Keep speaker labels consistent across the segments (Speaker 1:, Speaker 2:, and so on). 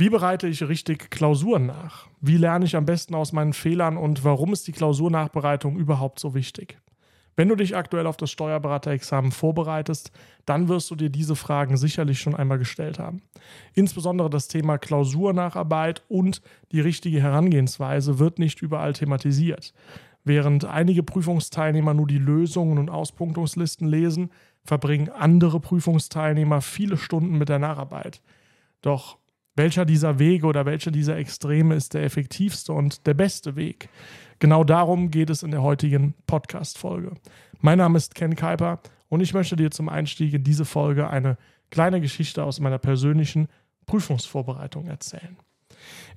Speaker 1: Wie bereite ich richtig Klausuren nach? Wie lerne ich am besten aus meinen Fehlern und warum ist die Klausurnachbereitung überhaupt so wichtig? Wenn du dich aktuell auf das Steuerberaterexamen vorbereitest, dann wirst du dir diese Fragen sicherlich schon einmal gestellt haben. Insbesondere das Thema Klausurnacharbeit und die richtige Herangehensweise wird nicht überall thematisiert. Während einige Prüfungsteilnehmer nur die Lösungen und Auspunktungslisten lesen, verbringen andere Prüfungsteilnehmer viele Stunden mit der Nacharbeit. Doch welcher dieser Wege oder welcher dieser Extreme ist der effektivste und der beste Weg? Genau darum geht es in der heutigen Podcast-Folge. Mein Name ist Ken Kuiper und ich möchte dir zum Einstieg in diese Folge eine kleine Geschichte aus meiner persönlichen Prüfungsvorbereitung erzählen.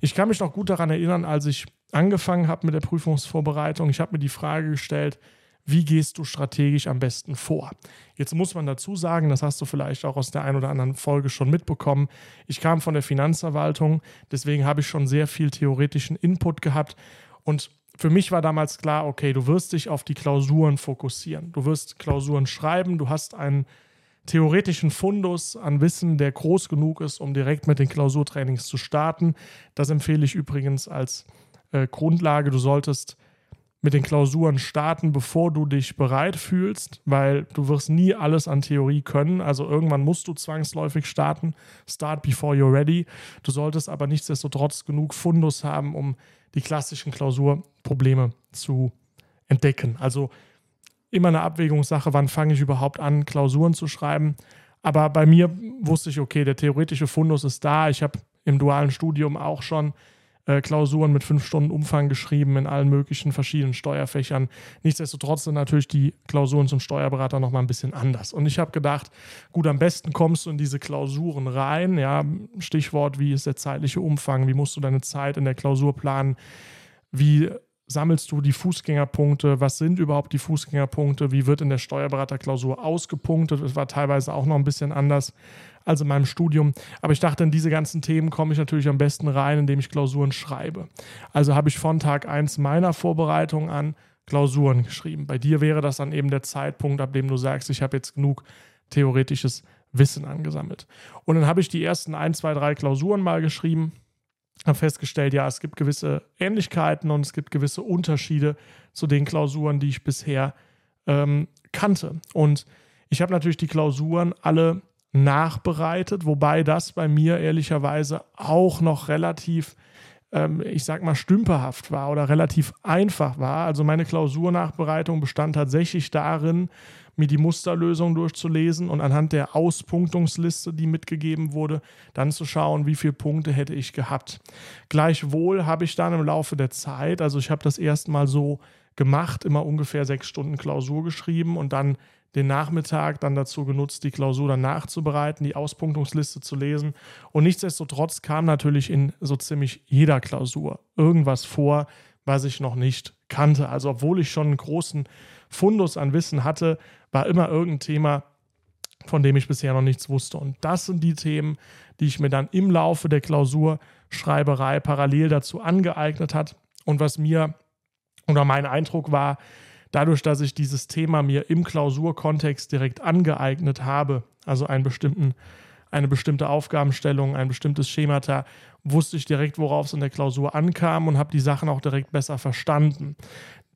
Speaker 1: Ich kann mich noch gut daran erinnern, als ich angefangen habe mit der Prüfungsvorbereitung. Ich habe mir die Frage gestellt, wie gehst du strategisch am besten vor? Jetzt muss man dazu sagen, das hast du vielleicht auch aus der einen oder anderen Folge schon mitbekommen. Ich kam von der Finanzverwaltung, deswegen habe ich schon sehr viel theoretischen Input gehabt und für mich war damals klar, okay, du wirst dich auf die Klausuren fokussieren. Du wirst Klausuren schreiben, du hast einen theoretischen Fundus an Wissen, der groß genug ist, um direkt mit den Klausurtrainings zu starten. Das empfehle ich übrigens als äh, Grundlage. Du solltest mit den Klausuren starten, bevor du dich bereit fühlst, weil du wirst nie alles an Theorie können. Also irgendwann musst du zwangsläufig starten. Start before you're ready. Du solltest aber nichtsdestotrotz genug Fundus haben, um die klassischen Klausurprobleme zu entdecken. Also immer eine Abwägungssache, wann fange ich überhaupt an, Klausuren zu schreiben. Aber bei mir wusste ich, okay, der theoretische Fundus ist da. Ich habe im dualen Studium auch schon äh, Klausuren mit fünf Stunden Umfang geschrieben in allen möglichen verschiedenen Steuerfächern. Nichtsdestotrotz sind natürlich die Klausuren zum Steuerberater nochmal ein bisschen anders. Und ich habe gedacht, gut, am besten kommst du in diese Klausuren rein. Ja, Stichwort, wie ist der zeitliche Umfang? Wie musst du deine Zeit in der Klausur planen? Wie sammelst du die Fußgängerpunkte? Was sind überhaupt die Fußgängerpunkte? Wie wird in der Steuerberaterklausur ausgepunktet? Das war teilweise auch noch ein bisschen anders als in meinem Studium. Aber ich dachte, in diese ganzen Themen komme ich natürlich am besten rein, indem ich Klausuren schreibe. Also habe ich von Tag 1 meiner Vorbereitung an Klausuren geschrieben. Bei dir wäre das dann eben der Zeitpunkt, ab dem du sagst, ich habe jetzt genug theoretisches Wissen angesammelt. Und dann habe ich die ersten ein, zwei, drei Klausuren mal geschrieben, habe festgestellt, ja, es gibt gewisse Ähnlichkeiten und es gibt gewisse Unterschiede zu den Klausuren, die ich bisher ähm, kannte. Und ich habe natürlich die Klausuren alle nachbereitet, wobei das bei mir ehrlicherweise auch noch relativ, ähm, ich sag mal, stümperhaft war oder relativ einfach war. Also meine Klausurnachbereitung bestand tatsächlich darin, mir die Musterlösung durchzulesen und anhand der Auspunktungsliste, die mitgegeben wurde, dann zu schauen, wie viele Punkte hätte ich gehabt. Gleichwohl habe ich dann im Laufe der Zeit, also ich habe das erstmal so gemacht, immer ungefähr sechs Stunden Klausur geschrieben und dann den Nachmittag dann dazu genutzt, die Klausur dann nachzubereiten, die Auspunktungsliste zu lesen. Und nichtsdestotrotz kam natürlich in so ziemlich jeder Klausur irgendwas vor, was ich noch nicht kannte. Also obwohl ich schon einen großen Fundus an Wissen hatte, war immer irgendein Thema, von dem ich bisher noch nichts wusste. Und das sind die Themen, die ich mir dann im Laufe der Klausurschreiberei parallel dazu angeeignet hat. Und was mir oder mein Eindruck war, dadurch, dass ich dieses Thema mir im Klausurkontext direkt angeeignet habe, also einen bestimmten, eine bestimmte Aufgabenstellung, ein bestimmtes Schemata, wusste ich direkt, worauf es in der Klausur ankam und habe die Sachen auch direkt besser verstanden.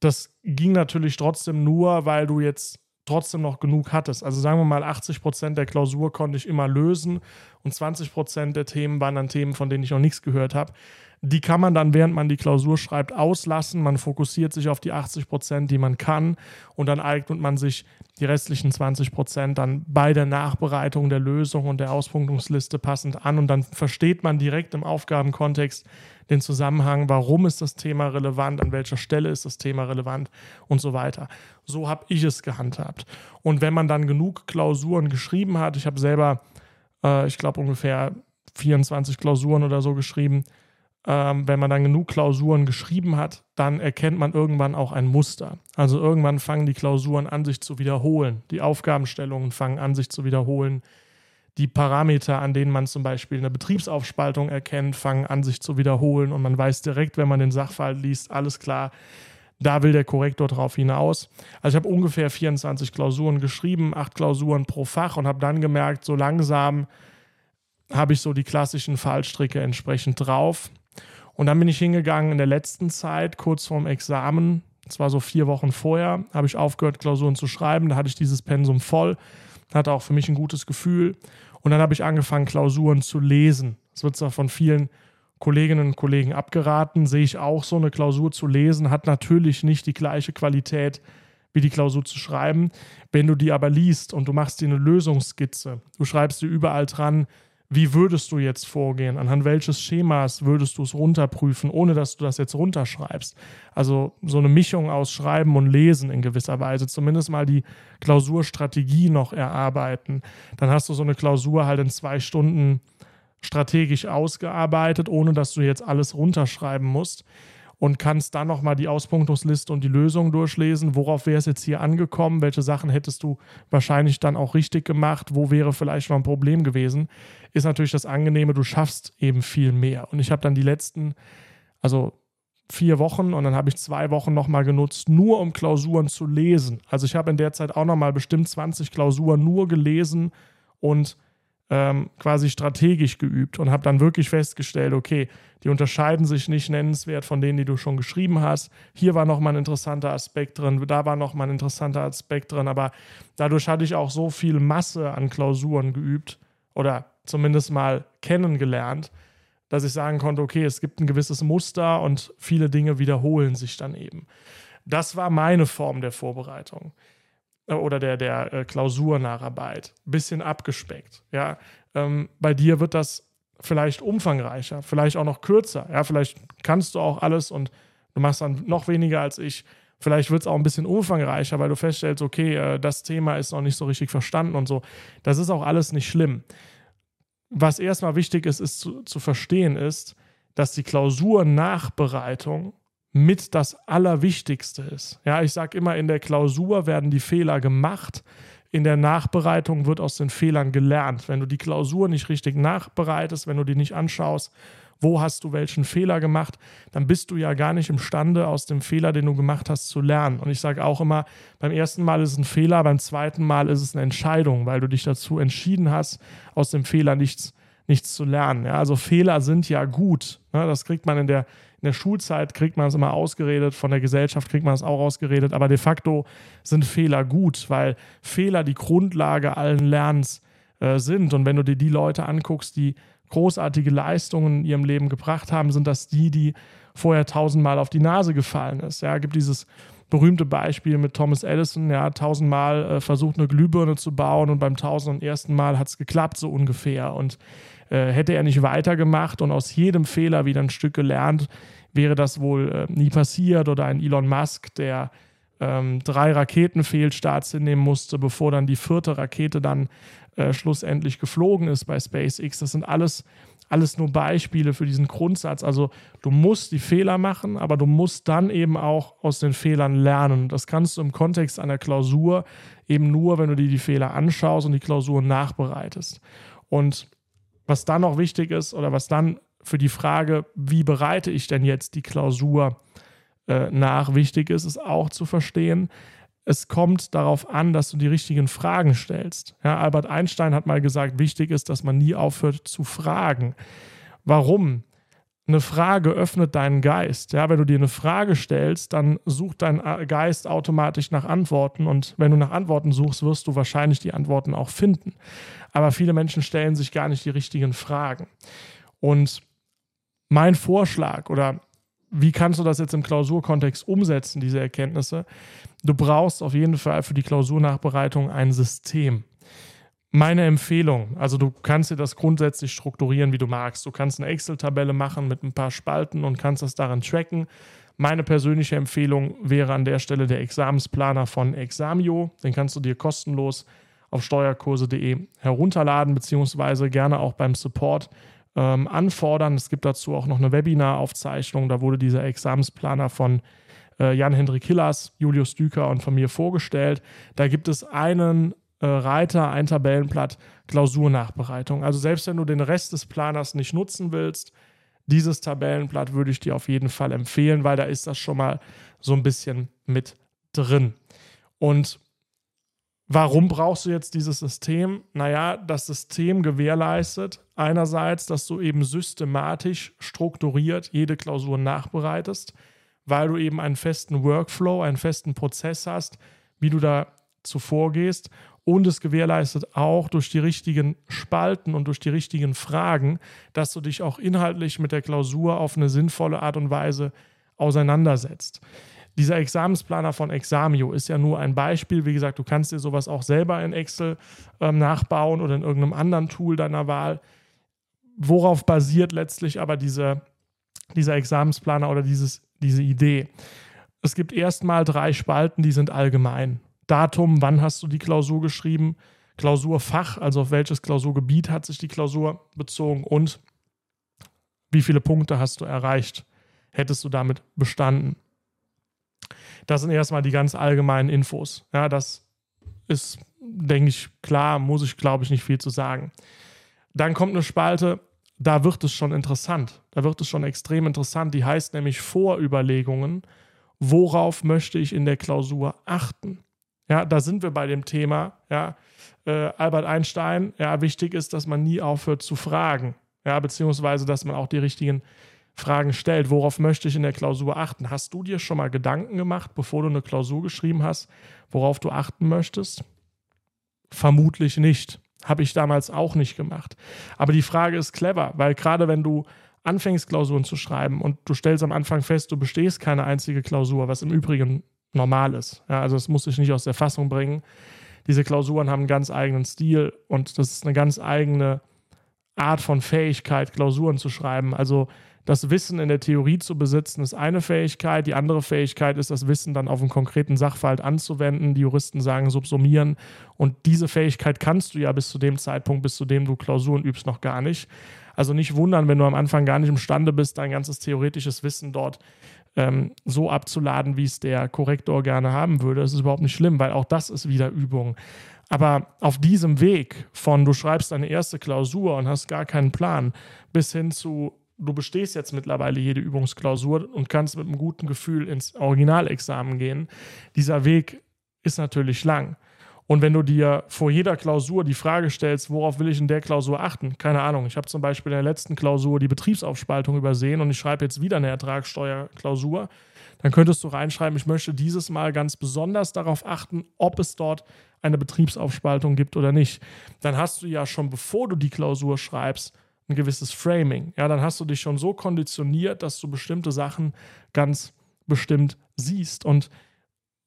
Speaker 1: Das ging natürlich trotzdem nur, weil du jetzt trotzdem noch genug hattest. Also sagen wir mal, 80 Prozent der Klausur konnte ich immer lösen und 20 Prozent der Themen waren dann Themen, von denen ich noch nichts gehört habe. Die kann man dann, während man die Klausur schreibt, auslassen. Man fokussiert sich auf die 80 Prozent, die man kann. Und dann eignet man sich die restlichen 20 Prozent dann bei der Nachbereitung der Lösung und der Auspunktungsliste passend an. Und dann versteht man direkt im Aufgabenkontext den Zusammenhang, warum ist das Thema relevant, an welcher Stelle ist das Thema relevant und so weiter. So habe ich es gehandhabt. Und wenn man dann genug Klausuren geschrieben hat, ich habe selber, äh, ich glaube, ungefähr 24 Klausuren oder so geschrieben, ähm, wenn man dann genug Klausuren geschrieben hat, dann erkennt man irgendwann auch ein Muster. Also irgendwann fangen die Klausuren an, sich zu wiederholen. Die Aufgabenstellungen fangen an, sich zu wiederholen. Die Parameter, an denen man zum Beispiel eine Betriebsaufspaltung erkennt, fangen an, sich zu wiederholen. Und man weiß direkt, wenn man den Sachverhalt liest, alles klar, da will der Korrektor drauf hinaus. Also ich habe ungefähr 24 Klausuren geschrieben, acht Klausuren pro Fach und habe dann gemerkt, so langsam habe ich so die klassischen Fallstricke entsprechend drauf. Und dann bin ich hingegangen in der letzten Zeit, kurz vorm Examen, das war so vier Wochen vorher, habe ich aufgehört, Klausuren zu schreiben. Da hatte ich dieses Pensum voll, hatte auch für mich ein gutes Gefühl. Und dann habe ich angefangen, Klausuren zu lesen. Das wird zwar von vielen Kolleginnen und Kollegen abgeraten, sehe ich auch so, eine Klausur zu lesen, hat natürlich nicht die gleiche Qualität wie die Klausur zu schreiben. Wenn du die aber liest und du machst dir eine Lösungsskizze, du schreibst dir überall dran, wie würdest du jetzt vorgehen? Anhand welches Schemas würdest du es runterprüfen, ohne dass du das jetzt runterschreibst? Also so eine Mischung aus Schreiben und Lesen in gewisser Weise. Zumindest mal die Klausurstrategie noch erarbeiten. Dann hast du so eine Klausur halt in zwei Stunden strategisch ausgearbeitet, ohne dass du jetzt alles runterschreiben musst und kannst dann nochmal die Auspunktungsliste und die Lösung durchlesen. Worauf wäre es jetzt hier angekommen? Welche Sachen hättest du wahrscheinlich dann auch richtig gemacht? Wo wäre vielleicht noch ein Problem gewesen? Ist natürlich das Angenehme, du schaffst eben viel mehr. Und ich habe dann die letzten, also vier Wochen und dann habe ich zwei Wochen nochmal genutzt, nur um Klausuren zu lesen. Also ich habe in der Zeit auch nochmal bestimmt 20 Klausuren nur gelesen und ähm, quasi strategisch geübt und habe dann wirklich festgestellt, okay, die unterscheiden sich nicht nennenswert von denen, die du schon geschrieben hast. Hier war nochmal ein interessanter Aspekt drin, da war nochmal ein interessanter Aspekt drin, aber dadurch hatte ich auch so viel Masse an Klausuren geübt oder zumindest mal kennengelernt, dass ich sagen konnte, okay, es gibt ein gewisses Muster und viele Dinge wiederholen sich dann eben. Das war meine Form der Vorbereitung. Äh, oder der, der äh, Klausurnacharbeit. Bisschen abgespeckt. Ja? Ähm, bei dir wird das vielleicht umfangreicher, vielleicht auch noch kürzer. Ja? Vielleicht kannst du auch alles und du machst dann noch weniger als ich. Vielleicht wird es auch ein bisschen umfangreicher, weil du feststellst, okay, äh, das Thema ist noch nicht so richtig verstanden und so. Das ist auch alles nicht schlimm. Was erstmal wichtig ist, ist zu, zu verstehen, ist, dass die Klausurnachbereitung mit das Allerwichtigste ist. Ja, ich sage immer, in der Klausur werden die Fehler gemacht, in der Nachbereitung wird aus den Fehlern gelernt. Wenn du die Klausur nicht richtig nachbereitest, wenn du die nicht anschaust, wo hast du welchen Fehler gemacht, dann bist du ja gar nicht imstande, aus dem Fehler, den du gemacht hast, zu lernen. Und ich sage auch immer, beim ersten Mal ist es ein Fehler, beim zweiten Mal ist es eine Entscheidung, weil du dich dazu entschieden hast, aus dem Fehler nichts, nichts zu lernen. Ja, also Fehler sind ja gut. Ne? Das kriegt man in der in der Schulzeit kriegt man es immer ausgeredet, von der Gesellschaft kriegt man es auch ausgeredet, aber de facto sind Fehler gut, weil Fehler die Grundlage allen Lernens äh, sind. Und wenn du dir die Leute anguckst, die großartige Leistungen in ihrem Leben gebracht haben, sind das die, die vorher tausendmal auf die Nase gefallen ist. Ja, gibt dieses berühmte Beispiel mit Thomas Edison, ja, tausendmal äh, versucht eine Glühbirne zu bauen und beim tausend ersten Mal hat es geklappt, so ungefähr. Und äh, hätte er nicht weitergemacht und aus jedem Fehler wieder ein Stück gelernt, wäre das wohl äh, nie passiert. Oder ein Elon Musk, der ähm, drei Raketenfehlstarts hinnehmen musste, bevor dann die vierte Rakete dann äh, schlussendlich geflogen ist bei SpaceX. Das sind alles, alles nur Beispiele für diesen Grundsatz. Also du musst die Fehler machen, aber du musst dann eben auch aus den Fehlern lernen. Das kannst du im Kontext einer Klausur eben nur, wenn du dir die Fehler anschaust und die Klausur nachbereitest. Und was dann noch wichtig ist oder was dann für die Frage, wie bereite ich denn jetzt die Klausur äh, nach, wichtig ist, ist auch zu verstehen, es kommt darauf an, dass du die richtigen Fragen stellst. Ja, Albert Einstein hat mal gesagt, wichtig ist, dass man nie aufhört zu fragen. Warum? Eine Frage öffnet deinen Geist. Ja, wenn du dir eine Frage stellst, dann sucht dein Geist automatisch nach Antworten. Und wenn du nach Antworten suchst, wirst du wahrscheinlich die Antworten auch finden aber viele Menschen stellen sich gar nicht die richtigen Fragen. Und mein Vorschlag oder wie kannst du das jetzt im Klausurkontext umsetzen, diese Erkenntnisse? Du brauchst auf jeden Fall für die Klausurnachbereitung ein System. Meine Empfehlung, also du kannst dir das grundsätzlich strukturieren, wie du magst. Du kannst eine Excel-Tabelle machen mit ein paar Spalten und kannst das daran tracken. Meine persönliche Empfehlung wäre an der Stelle der Examensplaner von Examio. Den kannst du dir kostenlos auf steuerkurse.de herunterladen, beziehungsweise gerne auch beim Support ähm, anfordern. Es gibt dazu auch noch eine Webinaraufzeichnung. Da wurde dieser Examensplaner von äh, Jan-Hendrik Hillers, Julius Düker und von mir vorgestellt. Da gibt es einen Reiter, ein Tabellenblatt, Klausurnachbereitung. Also selbst wenn du den Rest des Planers nicht nutzen willst, dieses Tabellenblatt würde ich dir auf jeden Fall empfehlen, weil da ist das schon mal so ein bisschen mit drin. Und Warum brauchst du jetzt dieses System? Naja, das System gewährleistet einerseits, dass du eben systematisch strukturiert jede Klausur nachbereitest, weil du eben einen festen Workflow, einen festen Prozess hast, wie du da zuvor gehst. Und es gewährleistet auch durch die richtigen Spalten und durch die richtigen Fragen, dass du dich auch inhaltlich mit der Klausur auf eine sinnvolle Art und Weise auseinandersetzt. Dieser Examensplaner von Examio ist ja nur ein Beispiel. Wie gesagt, du kannst dir sowas auch selber in Excel ähm, nachbauen oder in irgendeinem anderen Tool deiner Wahl. Worauf basiert letztlich aber diese, dieser Examensplaner oder dieses, diese Idee? Es gibt erstmal drei Spalten, die sind allgemein. Datum, wann hast du die Klausur geschrieben, Klausurfach, also auf welches Klausurgebiet hat sich die Klausur bezogen und wie viele Punkte hast du erreicht, hättest du damit bestanden. Das sind erstmal die ganz allgemeinen Infos. Ja, das ist, denke ich, klar, muss ich, glaube ich, nicht viel zu sagen. Dann kommt eine Spalte, da wird es schon interessant. Da wird es schon extrem interessant. Die heißt nämlich Vorüberlegungen. Worauf möchte ich in der Klausur achten? Ja, da sind wir bei dem Thema. Ja, äh, Albert Einstein. Ja, wichtig ist, dass man nie aufhört zu fragen. Ja, beziehungsweise, dass man auch die richtigen Fragen stellt. Worauf möchte ich in der Klausur achten? Hast du dir schon mal Gedanken gemacht, bevor du eine Klausur geschrieben hast, worauf du achten möchtest? Vermutlich nicht. Habe ich damals auch nicht gemacht. Aber die Frage ist clever, weil gerade wenn du anfängst, Klausuren zu schreiben und du stellst am Anfang fest, du bestehst keine einzige Klausur, was im Übrigen normal ist. Ja, also das muss ich nicht aus der Fassung bringen. Diese Klausuren haben einen ganz eigenen Stil und das ist eine ganz eigene Art von Fähigkeit, Klausuren zu schreiben. Also das Wissen in der Theorie zu besitzen, ist eine Fähigkeit. Die andere Fähigkeit ist, das Wissen dann auf einen konkreten Sachverhalt anzuwenden. Die Juristen sagen subsumieren. Und diese Fähigkeit kannst du ja bis zu dem Zeitpunkt, bis zu dem du Klausuren übst, noch gar nicht. Also nicht wundern, wenn du am Anfang gar nicht imstande bist, dein ganzes theoretisches Wissen dort ähm, so abzuladen, wie es der Korrektor gerne haben würde. Das ist überhaupt nicht schlimm, weil auch das ist wieder Übung. Aber auf diesem Weg von du schreibst deine erste Klausur und hast gar keinen Plan bis hin zu du bestehst jetzt mittlerweile jede Übungsklausur und kannst mit einem guten Gefühl ins Originalexamen gehen. Dieser Weg ist natürlich lang. Und wenn du dir vor jeder Klausur die Frage stellst, worauf will ich in der Klausur achten? Keine Ahnung. Ich habe zum Beispiel in der letzten Klausur die Betriebsaufspaltung übersehen und ich schreibe jetzt wieder eine Ertragssteuerklausur. Dann könntest du reinschreiben, ich möchte dieses Mal ganz besonders darauf achten, ob es dort eine Betriebsaufspaltung gibt oder nicht. Dann hast du ja schon, bevor du die Klausur schreibst, ein gewisses Framing. Ja, dann hast du dich schon so konditioniert, dass du bestimmte Sachen ganz bestimmt siehst. Und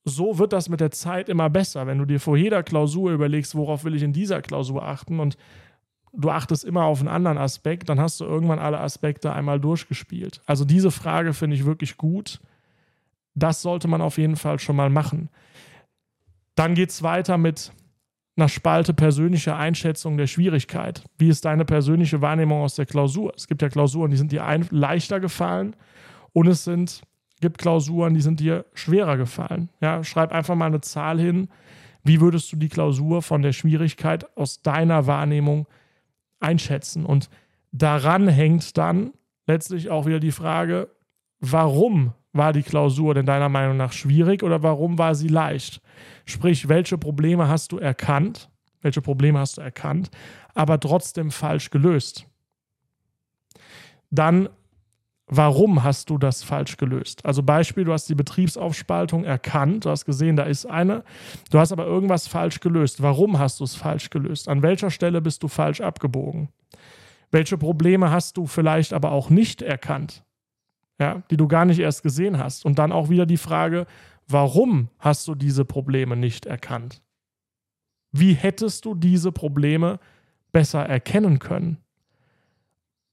Speaker 1: so wird das mit der Zeit immer besser. Wenn du dir vor jeder Klausur überlegst, worauf will ich in dieser Klausur achten und du achtest immer auf einen anderen Aspekt, dann hast du irgendwann alle Aspekte einmal durchgespielt. Also diese Frage finde ich wirklich gut. Das sollte man auf jeden Fall schon mal machen. Dann geht es weiter mit nach Spalte persönliche Einschätzung der Schwierigkeit. Wie ist deine persönliche Wahrnehmung aus der Klausur? Es gibt ja Klausuren, die sind dir leichter gefallen und es sind, gibt Klausuren, die sind dir schwerer gefallen. Ja, schreib einfach mal eine Zahl hin. Wie würdest du die Klausur von der Schwierigkeit aus deiner Wahrnehmung einschätzen? Und daran hängt dann letztlich auch wieder die Frage, warum war die Klausur denn deiner Meinung nach schwierig oder warum war sie leicht? Sprich, welche Probleme hast du erkannt? Welche Probleme hast du erkannt, aber trotzdem falsch gelöst? Dann, warum hast du das falsch gelöst? Also Beispiel, du hast die Betriebsaufspaltung erkannt, du hast gesehen, da ist eine, du hast aber irgendwas falsch gelöst. Warum hast du es falsch gelöst? An welcher Stelle bist du falsch abgebogen? Welche Probleme hast du vielleicht aber auch nicht erkannt? ja, die du gar nicht erst gesehen hast. Und dann auch wieder die Frage, warum hast du diese Probleme nicht erkannt? Wie hättest du diese Probleme besser erkennen können?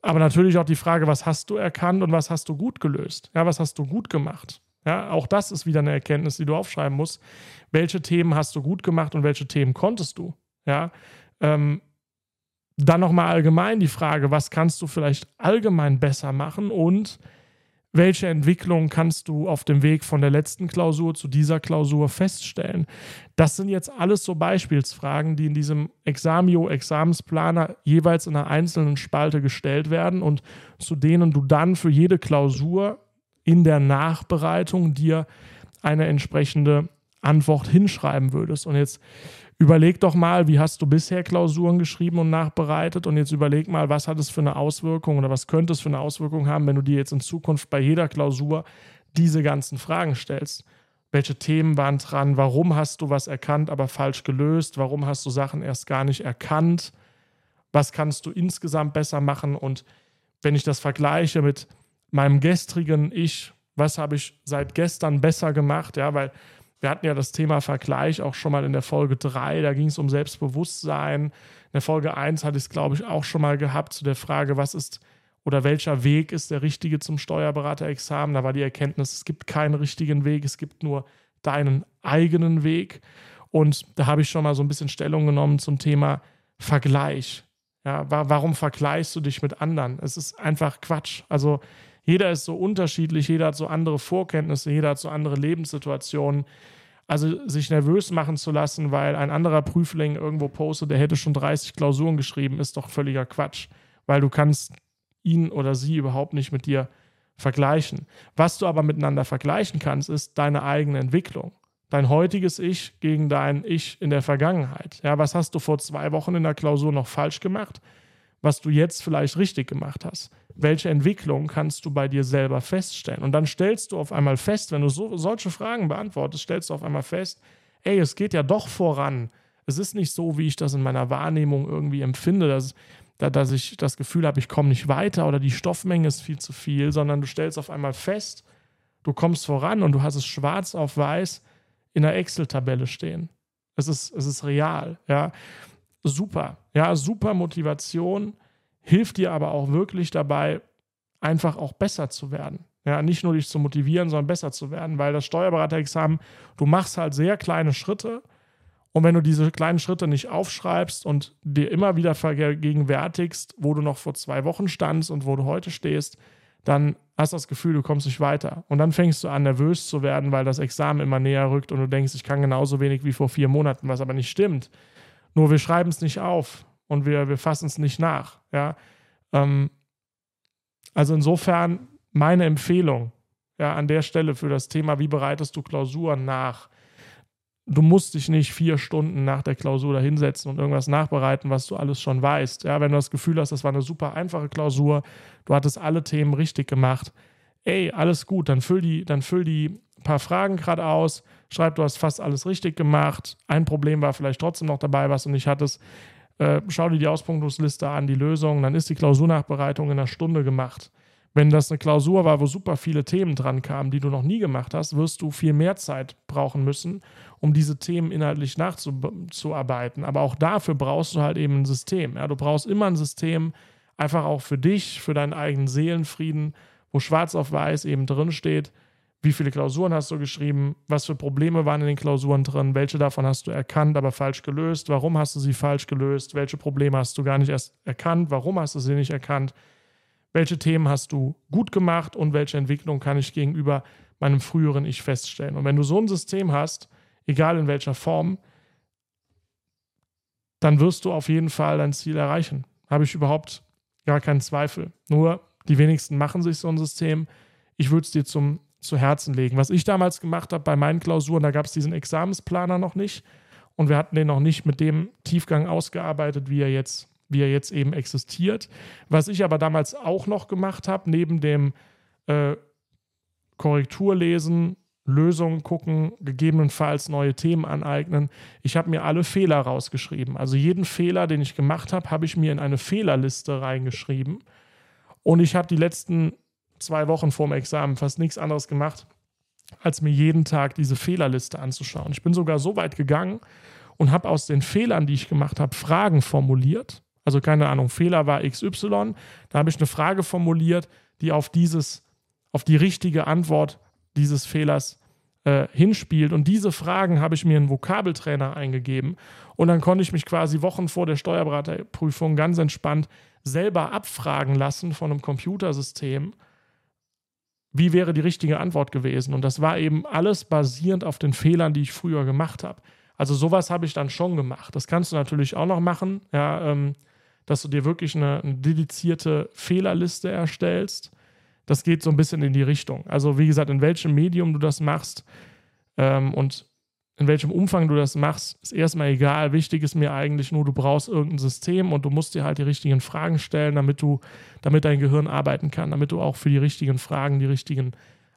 Speaker 1: Aber natürlich auch die Frage, was hast du erkannt und was hast du gut gelöst? Ja, was hast du gut gemacht? Ja, auch das ist wieder eine Erkenntnis, die du aufschreiben musst. Welche Themen hast du gut gemacht und welche Themen konntest du? Ja, ähm, dann nochmal allgemein die Frage, was kannst du vielleicht allgemein besser machen und welche Entwicklung kannst du auf dem Weg von der letzten Klausur zu dieser Klausur feststellen? Das sind jetzt alles so Beispielsfragen, die in diesem Examio-Examensplaner jeweils in einer einzelnen Spalte gestellt werden und zu denen du dann für jede Klausur in der Nachbereitung dir eine entsprechende Antwort hinschreiben würdest. Und jetzt Überleg doch mal, wie hast du bisher Klausuren geschrieben und nachbereitet und jetzt überleg mal, was hat es für eine Auswirkung oder was könnte es für eine Auswirkung haben, wenn du dir jetzt in Zukunft bei jeder Klausur diese ganzen Fragen stellst. Welche Themen waren dran? Warum hast du was erkannt, aber falsch gelöst? Warum hast du Sachen erst gar nicht erkannt? Was kannst du insgesamt besser machen? Und wenn ich das vergleiche mit meinem gestrigen Ich, was habe ich seit gestern besser gemacht? Ja, weil wir hatten ja das Thema Vergleich auch schon mal in der Folge 3, da ging es um Selbstbewusstsein. In der Folge 1 hatte ich es, glaube ich, auch schon mal gehabt zu der Frage, was ist oder welcher Weg ist der richtige zum Steuerberaterexamen? Da war die Erkenntnis, es gibt keinen richtigen Weg, es gibt nur deinen eigenen Weg. Und da habe ich schon mal so ein bisschen Stellung genommen zum Thema Vergleich. Ja, warum vergleichst du dich mit anderen? Es ist einfach Quatsch. Also jeder ist so unterschiedlich, jeder hat so andere Vorkenntnisse, jeder hat so andere Lebenssituationen. Also sich nervös machen zu lassen, weil ein anderer Prüfling irgendwo postet, der hätte schon 30 Klausuren geschrieben, ist doch völliger Quatsch. Weil du kannst ihn oder sie überhaupt nicht mit dir vergleichen. Was du aber miteinander vergleichen kannst, ist deine eigene Entwicklung. Dein heutiges Ich gegen dein Ich in der Vergangenheit. Ja, was hast du vor zwei Wochen in der Klausur noch falsch gemacht? Was du jetzt vielleicht richtig gemacht hast? Welche Entwicklung kannst du bei dir selber feststellen? Und dann stellst du auf einmal fest, wenn du so, solche Fragen beantwortest, stellst du auf einmal fest, ey, es geht ja doch voran. Es ist nicht so, wie ich das in meiner Wahrnehmung irgendwie empfinde. Dass, da, dass ich das Gefühl habe, ich komme nicht weiter oder die Stoffmenge ist viel zu viel, sondern du stellst auf einmal fest, du kommst voran und du hast es schwarz auf weiß in der Excel-Tabelle stehen. Es ist, es ist real, ja. Super, ja, super Motivation, hilft dir aber auch wirklich dabei, einfach auch besser zu werden. Ja, nicht nur dich zu motivieren, sondern besser zu werden, weil das Steuerberaterexamen, du machst halt sehr kleine Schritte und wenn du diese kleinen Schritte nicht aufschreibst und dir immer wieder vergegenwärtigst, wo du noch vor zwei Wochen standst und wo du heute stehst, dann hast du das Gefühl, du kommst nicht weiter. Und dann fängst du an, nervös zu werden, weil das Examen immer näher rückt und du denkst, ich kann genauso wenig wie vor vier Monaten, was aber nicht stimmt. Nur wir schreiben es nicht auf und wir, wir fassen es nicht nach. Ja? Ähm, also insofern meine Empfehlung ja, an der Stelle für das Thema, wie bereitest du Klausuren nach? du musst dich nicht vier Stunden nach der Klausur da hinsetzen und irgendwas nachbereiten, was du alles schon weißt. Ja, wenn du das Gefühl hast, das war eine super einfache Klausur, du hattest alle Themen richtig gemacht, ey, alles gut, dann füll die, dann füll die paar Fragen gerade aus, schreib, du hast fast alles richtig gemacht. Ein Problem war vielleicht trotzdem noch dabei, was du nicht hattest. Äh, schau dir die Auspunktungsliste an, die Lösung, dann ist die Klausurnachbereitung in einer Stunde gemacht. Wenn das eine Klausur war, wo super viele Themen dran kamen, die du noch nie gemacht hast, wirst du viel mehr Zeit brauchen müssen, um diese Themen inhaltlich nachzuarbeiten. Aber auch dafür brauchst du halt eben ein System. Ja? Du brauchst immer ein System, einfach auch für dich, für deinen eigenen Seelenfrieden, wo schwarz auf weiß eben drin steht, wie viele Klausuren hast du geschrieben, was für Probleme waren in den Klausuren drin, welche davon hast du erkannt, aber falsch gelöst, warum hast du sie falsch gelöst, welche Probleme hast du gar nicht erst erkannt, warum hast du sie nicht erkannt welche Themen hast du gut gemacht und welche Entwicklung kann ich gegenüber meinem früheren Ich feststellen. Und wenn du so ein System hast, egal in welcher Form, dann wirst du auf jeden Fall dein Ziel erreichen. Habe ich überhaupt gar keinen Zweifel. Nur die wenigsten machen sich so ein System. Ich würde es dir zum, zu Herzen legen. Was ich damals gemacht habe bei meinen Klausuren, da gab es diesen Examensplaner noch nicht und wir hatten den noch nicht mit dem Tiefgang ausgearbeitet, wie er jetzt wie er jetzt eben existiert. Was ich aber damals auch noch gemacht habe, neben dem äh, Korrekturlesen, Lösungen gucken, gegebenenfalls neue Themen aneignen. Ich habe mir alle Fehler rausgeschrieben. Also jeden Fehler, den ich gemacht habe, habe ich mir in eine Fehlerliste reingeschrieben. Und ich habe die letzten zwei Wochen vorm Examen fast nichts anderes gemacht, als mir jeden Tag diese Fehlerliste anzuschauen. Ich bin sogar so weit gegangen und habe aus den Fehlern, die ich gemacht habe, Fragen formuliert also keine Ahnung, Fehler war XY. Da habe ich eine Frage formuliert, die auf dieses, auf die richtige Antwort dieses Fehlers äh, hinspielt. Und diese Fragen habe ich mir in Vokabeltrainer eingegeben. Und dann konnte ich mich quasi Wochen vor der Steuerberaterprüfung ganz entspannt selber abfragen lassen von einem Computersystem, wie wäre die richtige Antwort gewesen. Und das war eben alles basierend auf den Fehlern, die ich früher gemacht habe. Also sowas habe ich dann schon gemacht. Das kannst du natürlich auch noch machen. Ja, ähm, dass du dir wirklich eine, eine dedizierte Fehlerliste erstellst. Das geht so ein bisschen in die Richtung. Also wie gesagt, in welchem Medium du das machst ähm, und in welchem Umfang du das machst, ist erstmal egal. Wichtig ist mir eigentlich nur, du brauchst irgendein System und du musst dir halt die richtigen Fragen stellen, damit du, damit dein Gehirn arbeiten kann, damit du auch für die richtigen Fragen die richtigen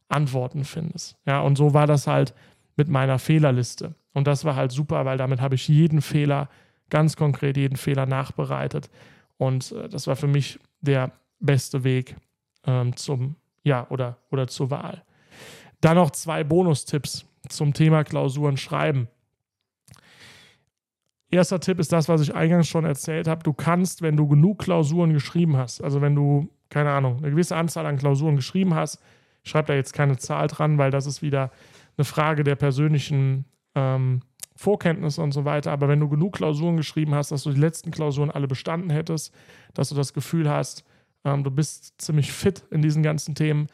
Speaker 1: Antworten findest. Ja, und so war das halt mit meiner Fehlerliste. Und das war halt super, weil damit habe ich jeden Fehler, ganz konkret jeden Fehler nachbereitet. Und äh, das war für mich der beste Weg ähm, zum, ja, oder, oder zur Wahl. Dann noch zwei Bonustipps zum Thema Klausuren schreiben. Erster Tipp ist das, was ich eingangs schon erzählt habe. Du kannst, wenn du genug Klausuren geschrieben hast, also wenn du, keine Ahnung, eine gewisse Anzahl an Klausuren geschrieben hast, ich schreibe da jetzt keine Zahl dran, weil das ist wieder eine Frage der persönlichen ähm, Vorkenntnisse und so weiter. Aber wenn du genug Klausuren geschrieben hast, dass du die letzten Klausuren alle bestanden hättest, dass du das Gefühl hast, ähm, du bist ziemlich fit in diesen ganzen Themen,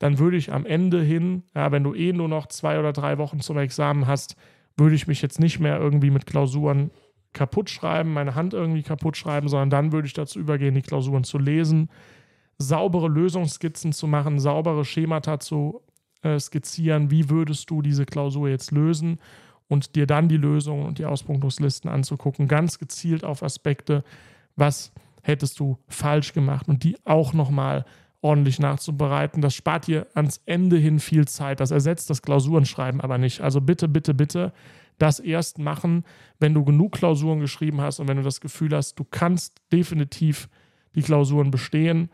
Speaker 1: dann würde ich am Ende hin, ja, wenn du eh nur noch zwei oder drei Wochen zum Examen hast, würde ich mich jetzt nicht mehr irgendwie mit Klausuren kaputt schreiben, meine Hand irgendwie kaputt schreiben, sondern dann würde ich dazu übergehen, die Klausuren zu lesen, saubere Lösungsskizzen zu machen, saubere Schemata zu äh, skizzieren, wie würdest du diese Klausur jetzt lösen und dir dann die Lösungen und die Auspunktungslisten anzugucken, ganz gezielt auf Aspekte, was hättest du falsch gemacht und die auch nochmal ordentlich nachzubereiten. Das spart dir ans Ende hin viel Zeit. Das ersetzt das Klausurenschreiben aber nicht. Also bitte, bitte, bitte das erst machen, wenn du genug Klausuren geschrieben hast und wenn du das Gefühl hast, du kannst definitiv die Klausuren bestehen,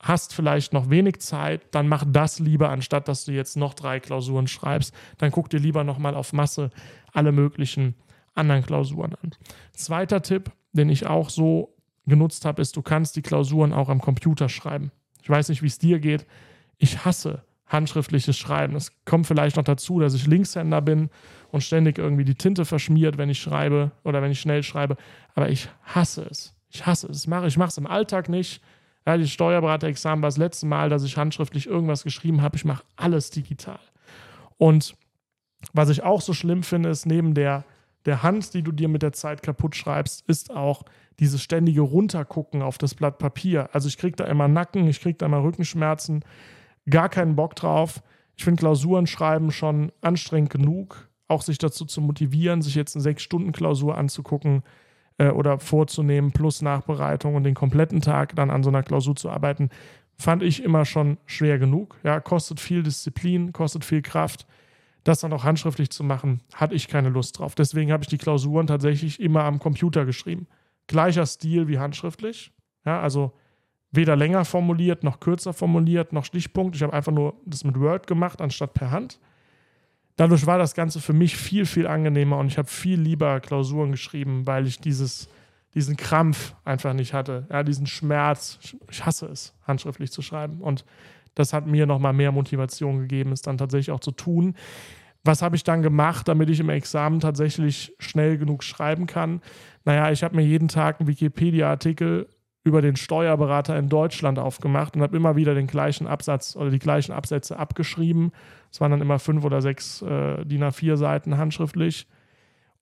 Speaker 1: hast vielleicht noch wenig Zeit, dann mach das lieber, anstatt dass du jetzt noch drei Klausuren schreibst. Dann guck dir lieber nochmal auf Masse alle möglichen anderen Klausuren an. Zweiter Tipp, den ich auch so genutzt habe, ist, du kannst die Klausuren auch am Computer schreiben. Ich weiß nicht, wie es dir geht. Ich hasse handschriftliches Schreiben. Es kommt vielleicht noch dazu, dass ich Linkshänder bin und ständig irgendwie die Tinte verschmiert, wenn ich schreibe oder wenn ich schnell schreibe. Aber ich hasse es. Ich hasse es. Ich mache es im Alltag nicht. Ja, die Steuerberater-Examen war das letzte Mal, dass ich handschriftlich irgendwas geschrieben habe. Ich mache alles digital. Und was ich auch so schlimm finde, ist neben der, der Hand, die du dir mit der Zeit kaputt schreibst, ist auch dieses ständige Runtergucken auf das Blatt Papier. Also ich kriege da immer Nacken, ich kriege da immer Rückenschmerzen, gar keinen Bock drauf. Ich finde Klausuren schreiben schon anstrengend genug, auch sich dazu zu motivieren, sich jetzt eine Sechs-Stunden-Klausur anzugucken äh, oder vorzunehmen, plus Nachbereitung und den kompletten Tag dann an so einer Klausur zu arbeiten, fand ich immer schon schwer genug. Ja, kostet viel Disziplin, kostet viel Kraft. Das dann auch handschriftlich zu machen, hatte ich keine Lust drauf. Deswegen habe ich die Klausuren tatsächlich immer am Computer geschrieben gleicher Stil wie handschriftlich. Ja, also weder länger formuliert, noch kürzer formuliert, noch Stichpunkt. Ich habe einfach nur das mit Word gemacht, anstatt per Hand. Dadurch war das Ganze für mich viel, viel angenehmer und ich habe viel lieber Klausuren geschrieben, weil ich dieses, diesen Krampf einfach nicht hatte. Ja, diesen Schmerz. Ich hasse es, handschriftlich zu schreiben. Und das hat mir nochmal mehr Motivation gegeben, es dann tatsächlich auch zu tun. Was habe ich dann gemacht, damit ich im Examen tatsächlich schnell genug schreiben kann? Naja, ich habe mir jeden Tag einen Wikipedia-Artikel über den Steuerberater in Deutschland aufgemacht und habe immer wieder den gleichen Absatz oder die gleichen Absätze abgeschrieben. Es waren dann immer fünf oder sechs äh, DIN A4 Seiten handschriftlich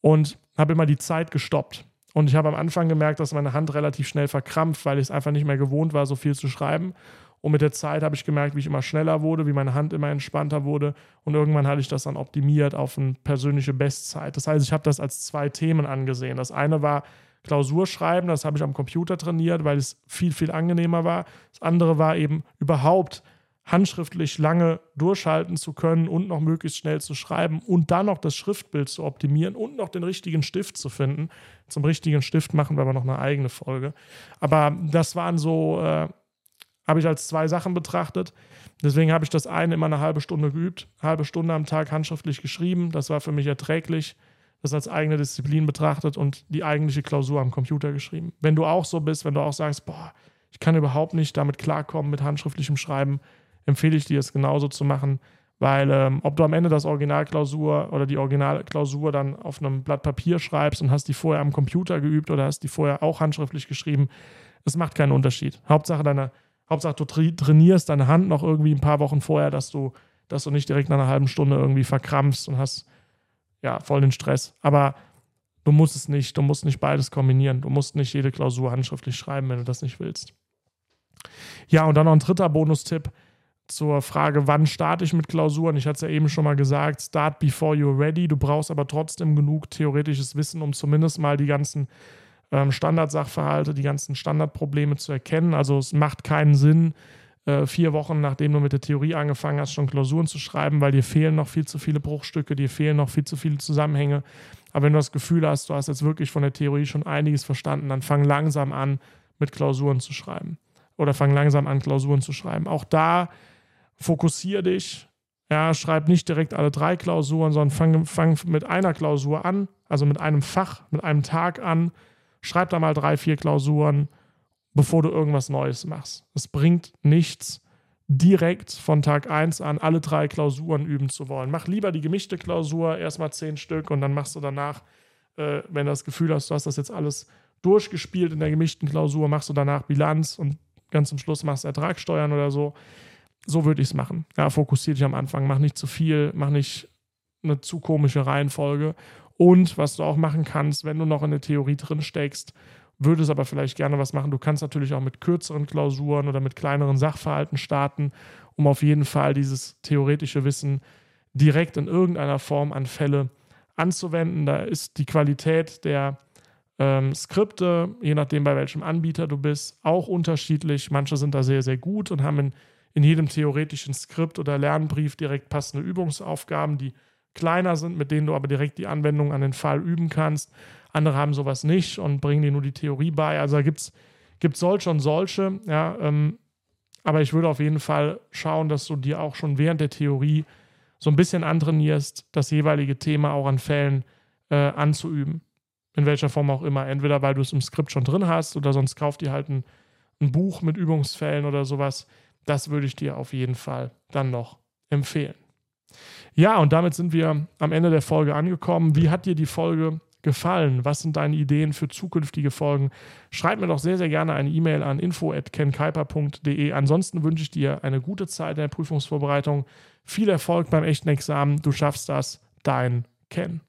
Speaker 1: und habe immer die Zeit gestoppt. Und ich habe am Anfang gemerkt, dass meine Hand relativ schnell verkrampft, weil ich es einfach nicht mehr gewohnt war, so viel zu schreiben. Und mit der Zeit habe ich gemerkt, wie ich immer schneller wurde, wie meine Hand immer entspannter wurde. Und irgendwann hatte ich das dann optimiert auf eine persönliche Bestzeit. Das heißt, ich habe das als zwei Themen angesehen. Das eine war Klausurschreiben, das habe ich am Computer trainiert, weil es viel, viel angenehmer war. Das andere war eben überhaupt handschriftlich lange durchhalten zu können und noch möglichst schnell zu schreiben und dann noch das Schriftbild zu optimieren und noch den richtigen Stift zu finden. Zum richtigen Stift machen wir aber noch eine eigene Folge. Aber das waren so äh, habe ich als zwei Sachen betrachtet. Deswegen habe ich das eine immer eine halbe Stunde geübt, halbe Stunde am Tag handschriftlich geschrieben. Das war für mich erträglich. Das als eigene Disziplin betrachtet und die eigentliche Klausur am Computer geschrieben. Wenn du auch so bist, wenn du auch sagst, boah, ich kann überhaupt nicht damit klarkommen mit handschriftlichem Schreiben, empfehle ich dir es genauso zu machen, weil ähm, ob du am Ende das Originalklausur oder die Originalklausur dann auf einem Blatt Papier schreibst und hast die vorher am Computer geübt oder hast die vorher auch handschriftlich geschrieben, es macht keinen Unterschied. Hauptsache deine Hauptsache, du trainierst deine Hand noch irgendwie ein paar Wochen vorher, dass du, dass du nicht direkt nach einer halben Stunde irgendwie verkrampfst und hast ja voll den Stress. Aber du musst es nicht, du musst nicht beides kombinieren. Du musst nicht jede Klausur handschriftlich schreiben, wenn du das nicht willst. Ja, und dann noch ein dritter Bonustipp zur Frage, wann starte ich mit Klausuren? Ich hatte es ja eben schon mal gesagt, start before you're ready. Du brauchst aber trotzdem genug theoretisches Wissen, um zumindest mal die ganzen ähm, Standardsachverhalte, die ganzen Standardprobleme zu erkennen. Also es macht keinen Sinn, äh, vier Wochen nachdem du mit der Theorie angefangen hast, schon Klausuren zu schreiben, weil dir fehlen noch viel zu viele Bruchstücke, dir fehlen noch viel zu viele Zusammenhänge. Aber wenn du das Gefühl hast, du hast jetzt wirklich von der Theorie schon einiges verstanden, dann fang langsam an, mit Klausuren zu schreiben. Oder fang langsam an, Klausuren zu schreiben. Auch da fokussiere dich. Ja, schreib nicht direkt alle drei Klausuren, sondern fang, fang mit einer Klausur an, also mit einem Fach, mit einem Tag an. Schreib da mal drei, vier Klausuren, bevor du irgendwas Neues machst. Es bringt nichts, direkt von Tag 1 an alle drei Klausuren üben zu wollen. Mach lieber die gemischte Klausur, erstmal zehn Stück und dann machst du danach, äh, wenn du das Gefühl hast, du hast das jetzt alles durchgespielt in der gemischten Klausur, machst du danach Bilanz und ganz zum Schluss machst du Ertragssteuern oder so. So würde ich es machen. Ja, fokussiere dich am Anfang, mach nicht zu viel, mach nicht eine zu komische Reihenfolge. Und was du auch machen kannst, wenn du noch in der Theorie drin steckst, würdest aber vielleicht gerne was machen. Du kannst natürlich auch mit kürzeren Klausuren oder mit kleineren Sachverhalten starten, um auf jeden Fall dieses theoretische Wissen direkt in irgendeiner Form an Fälle anzuwenden. Da ist die Qualität der ähm, Skripte, je nachdem bei welchem Anbieter du bist, auch unterschiedlich. Manche sind da sehr, sehr gut und haben in, in jedem theoretischen Skript oder Lernbrief direkt passende Übungsaufgaben, die kleiner sind, mit denen du aber direkt die Anwendung an den Fall üben kannst. Andere haben sowas nicht und bringen dir nur die Theorie bei. Also da gibt es solche und solche. Ja, ähm, aber ich würde auf jeden Fall schauen, dass du dir auch schon während der Theorie so ein bisschen antrainierst, das jeweilige Thema auch an Fällen äh, anzuüben. In welcher Form auch immer. Entweder weil du es im Skript schon drin hast oder sonst kauf dir halt ein, ein Buch mit Übungsfällen oder sowas. Das würde ich dir auf jeden Fall dann noch empfehlen. Ja, und damit sind wir am Ende der Folge angekommen. Wie hat dir die Folge gefallen? Was sind deine Ideen für zukünftige Folgen? Schreib mir doch sehr, sehr gerne eine E-Mail an info.kenkeiper.de. Ansonsten wünsche ich dir eine gute Zeit in der Prüfungsvorbereitung. Viel Erfolg beim echten Examen. Du schaffst das. Dein Ken.